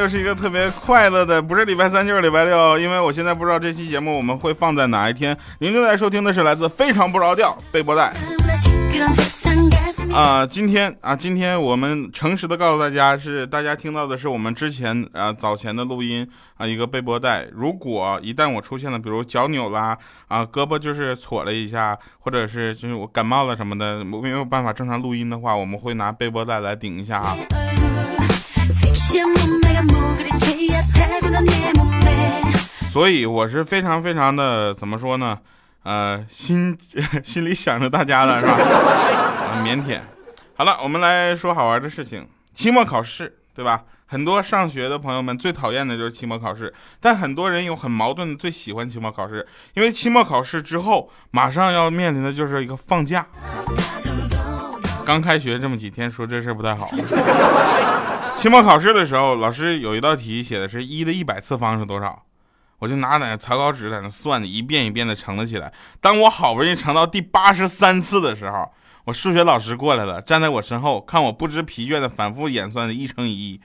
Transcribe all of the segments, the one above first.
又是一个特别快乐的，不是礼拜三就是礼拜六，因为我现在不知道这期节目我们会放在哪一天。您正在收听的是来自非常不着调背波带。啊，今天啊，今天我们诚实的告诉大家，是大家听到的是我们之前啊早前的录音啊一个背波带。如果一旦我出现了，比如脚扭啦啊，胳膊就是挫了一下，或者是就是我感冒了什么的，没有办法正常录音的话，我们会拿背波带来顶一下啊。所以我是非常非常的怎么说呢？呃，心 心里想着大家了是吧？腼腆。好了，我们来说好玩的事情。期末考试，对吧？很多上学的朋友们最讨厌的就是期末考试，但很多人有很矛盾的，最喜欢期末考试，因为期末考试之后马上要面临的就是一个放假。刚开学这么几天，说这事不太好。期末考试的时候，老师有一道题写的是一的一百次方是多少，我就拿那草稿纸在那算的，一遍一遍的乘了起来。当我好不容易乘到第八十三次的时候，我数学老师过来了，站在我身后，看我不知疲倦的反复演算的一乘一，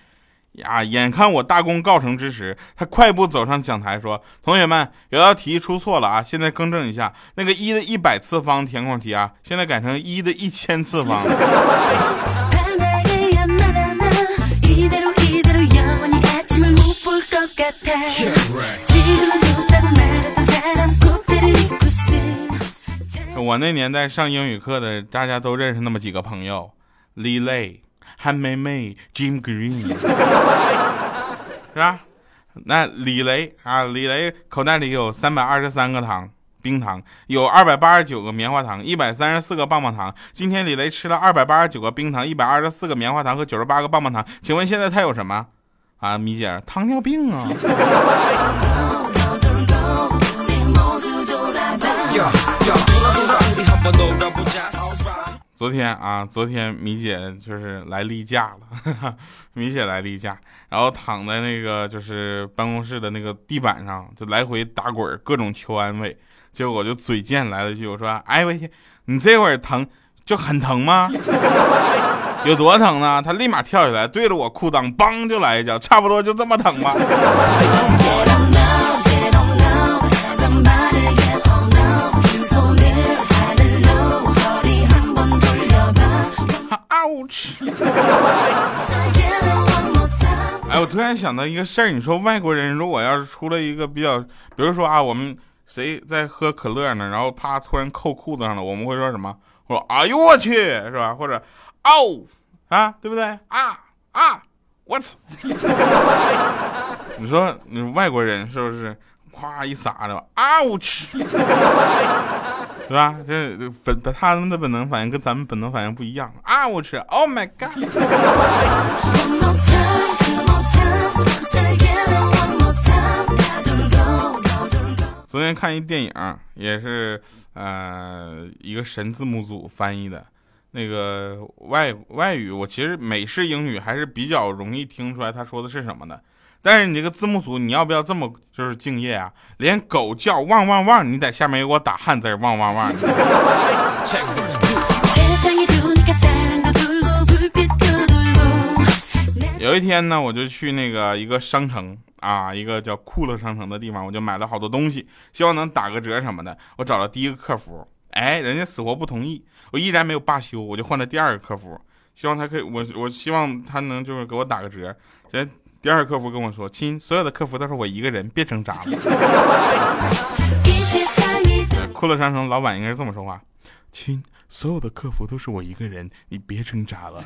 呀，眼看我大功告成之时，他快步走上讲台说：“同学们，有道题出错了啊，现在更正一下，那个一的一百次方填空题啊，现在改成一的一千次方。”我那年代上英语课的，大家都认识那么几个朋友：李雷、韩梅梅、Jim Green，是吧？那李雷啊，李雷口袋里有三百二十三个糖冰糖，有二百八十九个棉花糖，一百三十四个棒棒糖。今天李雷吃了二百八十九个冰糖，一百二十四个棉花糖和九十八个棒棒糖。请问现在他有什么？啊，米姐，糖尿病啊！昨天啊，昨天米姐就是来例假了，米姐来例假，然后躺在那个就是办公室的那个地板上，就来回打滚，各种求安慰。结果我就嘴贱来了一句，我说：“哎喂，你这会儿疼就很疼吗？有多疼呢？”他立马跳起来，对着我裤裆梆就来一脚，差不多就这么疼吧。哎，我突然想到一个事儿，你说外国人如果要是出了一个比较，比如说啊，我们谁在喝可乐呢，然后啪突然扣裤子上了，我们会说什么？我说哎呦我去，是吧？或者哦啊，对不对？啊啊，我操！你说你外国人是不是？咵一撒的，啊我去！对吧？这本他们的本能反应跟咱们本能反应不一样啊！我去，Oh my god！昨天看一电影，也是呃一个神字幕组翻译的，那个外外语，我其实美式英语还是比较容易听出来他说的是什么的。但是你这个字幕组，你要不要这么就是敬业啊？连狗叫汪汪汪，你在下面给我打汉字汪汪汪。有一天呢，我就去那个一个商城啊，一个叫酷乐商城的地方，我就买了好多东西，希望能打个折什么的。我找了第一个客服，哎，人家死活不同意，我依然没有罢休，我就换了第二个客服，希望他可以，我我希望他能就是给我打个折。先。第二个客服跟我说：“亲，所有的客服都是我一个人，别挣扎了。”酷乐商城老板应该是这么说话：“亲，所有的客服都是我一个人，你别挣扎了。”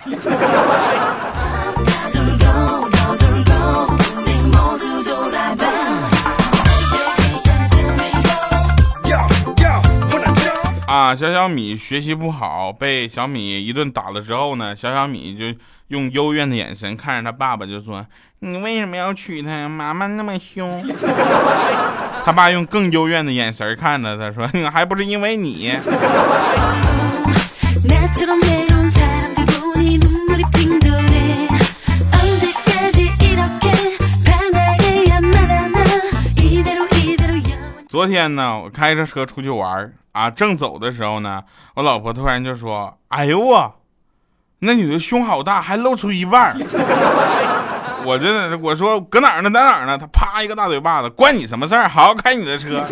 啊，小小米学习不好，被小米一顿打了之后呢，小小米就用幽怨的眼神看着他爸爸，就说：“你为什么要娶她呀？妈妈那么凶。”他爸用更幽怨的眼神看着他，说：“ 还不是因为你。”昨天呢，我开着车出去玩啊，正走的时候呢，我老婆突然就说：“哎呦我，那女的胸好大，还露出一半。我真的我说搁哪儿呢？在哪儿呢？她啪一个大嘴巴子，关你什么事儿？好好开你的车。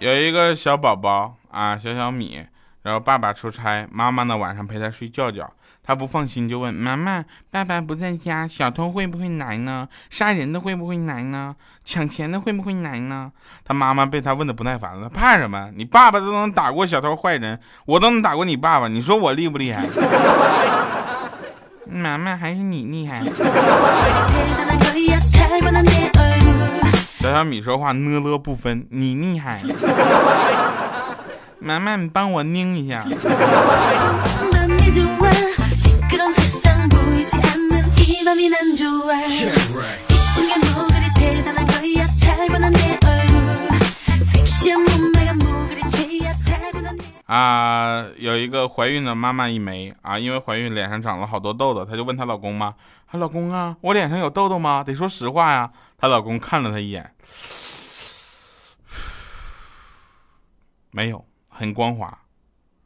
有一个小宝宝啊，小小米，然后爸爸出差，妈妈呢晚上陪他睡觉觉，他不放心就问妈妈：“爸爸不在家，小偷会不会来呢？杀人的会不会来呢？抢钱的会不会来呢？”他妈妈被他问的不耐烦了，怕什么？你爸爸都能打过小偷坏人，我都能打过你爸爸，你说我厉不厉害？妈妈还是你厉害。小小米说话呢了不分，你厉害。妈妈，你帮我拧一下。啊，有一个怀孕的妈妈一枚啊，因为怀孕脸上长了好多痘痘，她就问她老公嘛：“她老公啊，我脸上有痘痘吗？得说实话呀。”她老公看了她一眼，没有，很光滑。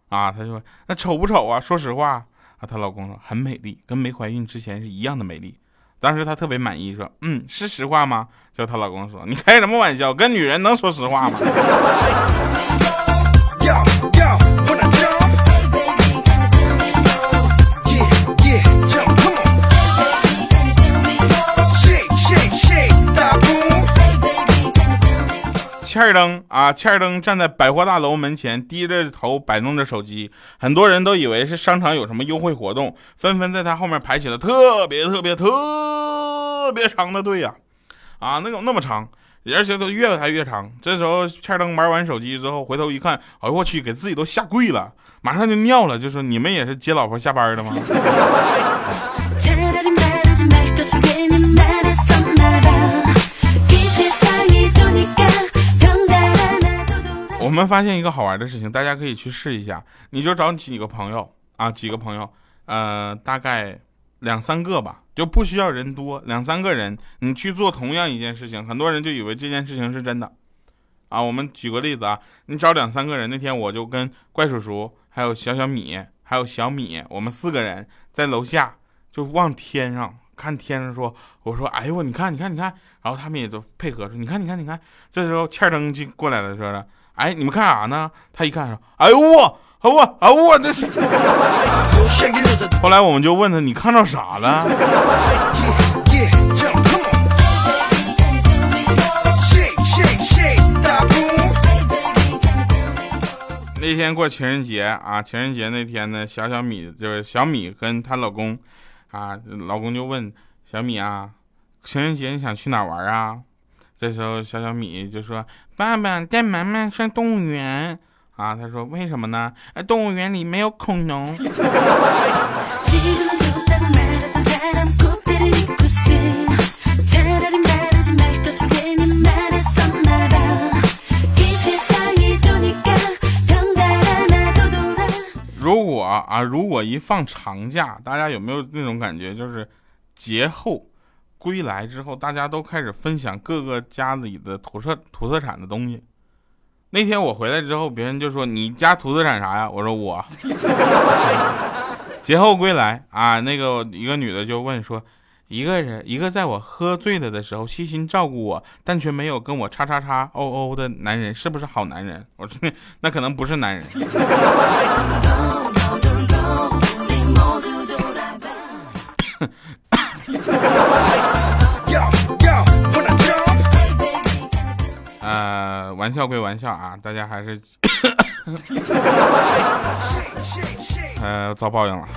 啊，她说：“那丑不丑啊？说实话。”啊，她老公说：“很美丽，跟没怀孕之前是一样的美丽。”当时她特别满意，说：“嗯，是实话吗？”就她老公说：“你开什么玩笑？跟女人能说实话吗？”欠儿登啊，欠儿登站在百货大楼门前，低着头摆弄着手机。很多人都以为是商场有什么优惠活动，纷纷在他后面排起了特别特别特别长的队呀！啊，那种那么长，而且都越排越长。这时候欠儿登玩完手机之后，回头一看，哎呦我去，给自己都吓跪了，马上就尿了，就说：“你们也是接老婆下班的吗？”我们发现一个好玩的事情，大家可以去试一下。你就找几个朋友啊，几个朋友，呃，大概两三个吧，就不需要人多，两三个人，你去做同样一件事情，很多人就以为这件事情是真的啊。我们举个例子啊，你找两三个人，那天我就跟怪叔叔，还有小小米，还有小米，我们四个人在楼下就望天上看天上说，我说，哎呦，你看，你看，你看，然后他们也都配合说，你看，你看，你看。这时候欠灯就过来了，说的。哎，你们看啥呢？他一看说：“哎呦我，哎我，哎我这是。”后来我们就问他：“你看到啥了？”那天过情人节啊，情人节那天呢，小小米就是小米跟她老公啊，老公就问小米啊：“情人节你想去哪玩啊？”这时候，小小米就说：“爸爸带妈妈上动物园啊。”他说：“为什么呢？动物园里没有恐龙。”如果啊，如果一放长假，大家有没有那种感觉，就是节后？归来之后，大家都开始分享各个家里的土特土特产的东西。那天我回来之后，别人就说：“你家土特产啥呀？”我说：“我。”节后归来啊，那个一个女的就问说：“一个人，一个在我喝醉了的时候细心照顾我，但却没有跟我叉叉叉哦哦的男人，是不是好男人？”我说：“ 那可能不是男人。”玩笑归玩笑啊，大家还是 呃遭报应了。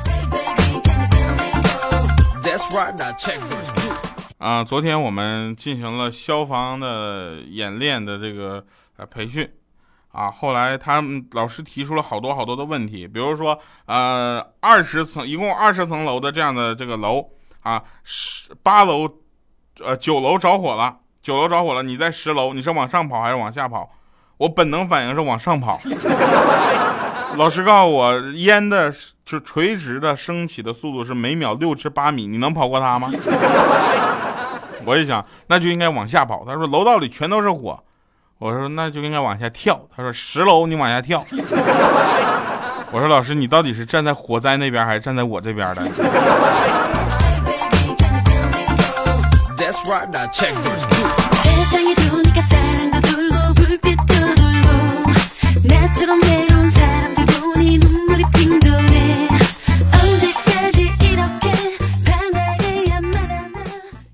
啊，昨天我们进行了消防的演练的这个呃培训啊，后来他们老师提出了好多好多的问题，比如说呃二十层，一共二十层楼的这样的这个楼。啊，十八楼，呃，九楼着火了，九楼着火了，你在十楼，你是往上跑还是往下跑？我本能反应是往上跑。老师告诉我，烟的就垂直的升起的速度是每秒六至八米，你能跑过它吗？我一想，那就应该往下跑。他说楼道里全都是火。我说那就应该往下跳。他说十楼你往下跳。我说老师，你到底是站在火灾那边还是站在我这边的？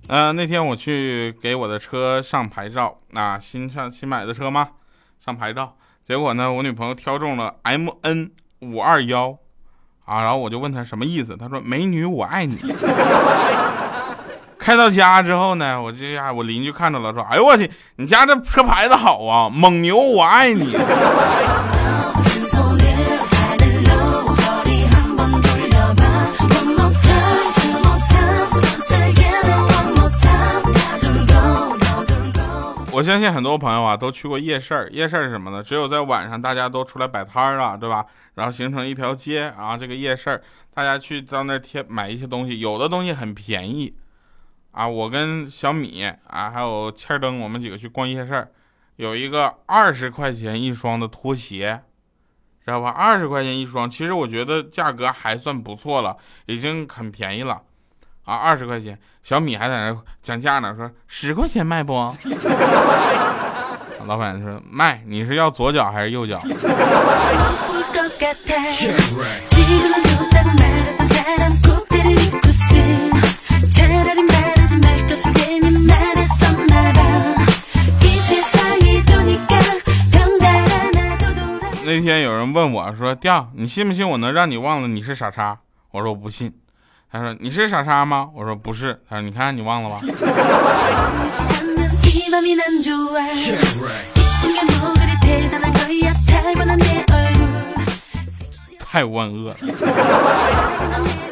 呃，那天我去给我的车上牌照，啊，新上新买的车吗？上牌照，结果呢，我女朋友挑中了 M N 五二幺，啊，然后我就问她什么意思，她说美女我爱你。开到家之后呢，我这下我邻居看着了，说，哎呦我去，你家这车牌子好啊，蒙牛我爱你。我相信很多朋友啊都去过夜市儿，夜市儿是什么呢？只有在晚上大家都出来摆摊儿了，对吧？然后形成一条街，然后这个夜市儿大家去到那儿贴买一些东西，有的东西很便宜啊。我跟小米啊还有欠灯，我们几个去逛夜市，有一个二十块钱一双的拖鞋，知道吧？二十块钱一双，其实我觉得价格还算不错了，已经很便宜了。啊，二十块钱，小米还在那讲价呢，说十块钱卖不？老板说卖，你是要左脚还是右脚？那天有人问我说：“调，你信不信我能让你忘了你是傻叉？”我说我不信。他说：“你是傻叉吗？”我说：“不是。”他说：“你看，你忘了吧？” 太万恶了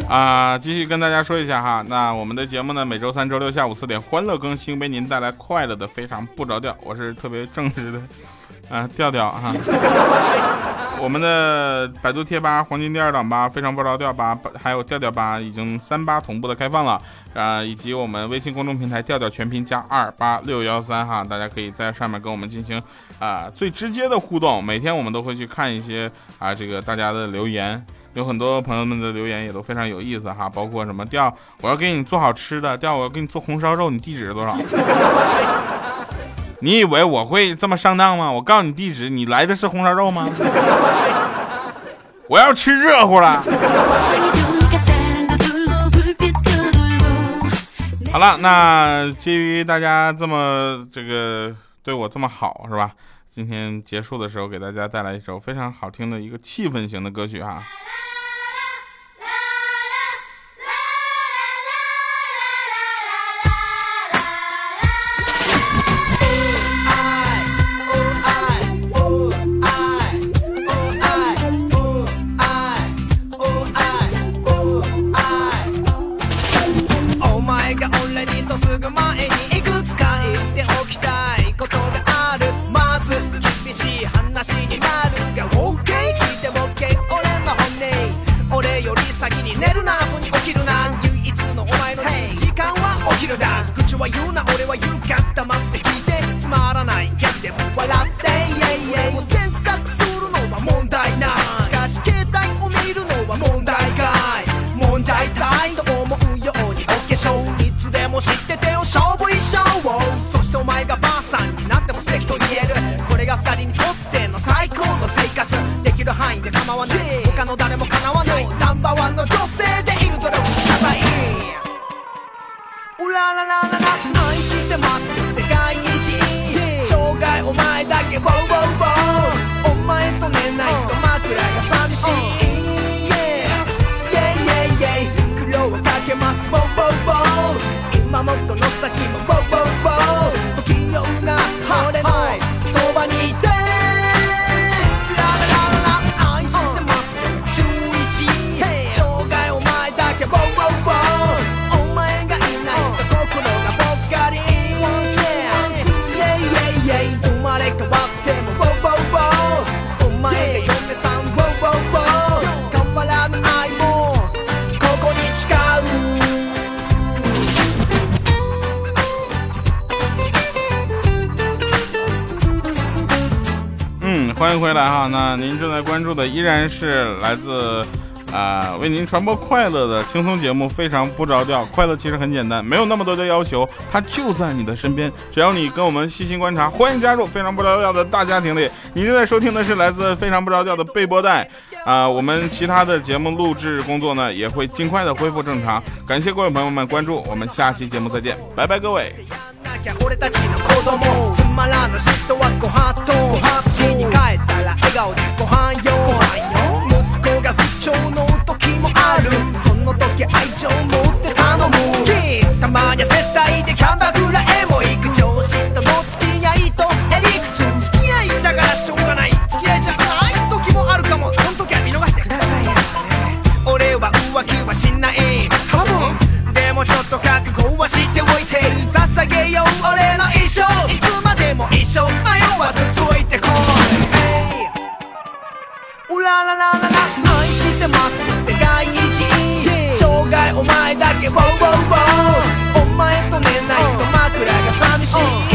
啊！继续跟大家说一下哈，那我们的节目呢，每周三、周六下午四点欢乐更新，为您带来快乐的非常不着调。我是特别正直的。啊，调调哈，我们的百度贴吧、黄金第二档吧、非常不着调吧，还有调调吧，已经三八同步的开放了啊，以及我们微信公众平台调调全拼加二八六幺三哈，大家可以在上面跟我们进行啊最直接的互动。每天我们都会去看一些啊这个大家的留言，有很多朋友们的留言也都非常有意思哈，包括什么调我要给你做好吃的，调我要给你做红烧肉，你地址是多少？你以为我会这么上当吗？我告诉你地址，你来的是红烧肉吗？我要吃热乎了。好了，那基于大家这么这个对我这么好，是吧？今天结束的时候，给大家带来一首非常好听的一个气氛型的歌曲哈。は言うな俺は言うか黙って给包子欢迎回来哈。那您正在关注的依然是来自。啊，为您传播快乐的轻松节目非常不着调。快乐其实很简单，没有那么多的要求，它就在你的身边。只要你跟我们细心观察，欢迎加入非常不着调的大家庭里。你正在收听的是来自非常不着调的备播带。啊，我们其他的节目录制工作呢，也会尽快的恢复正常。感谢各位朋友们关注，我们下期节目再见，拜拜，各位。顔でご飯よ息子が不調の時もあるその時愛情持って頼むたまには接待でキャバクラへも行く上司との付き合いとへりくつ付き合いだからしょうがない付き合いじゃない時もあるかもその時は見逃してくださいよ俺は浮気はしない多分でもちょっと覚悟はしラララララ。愛してます。世界一。生涯お前だけ。WOWWOW お前と寝ないと枕が寂しい。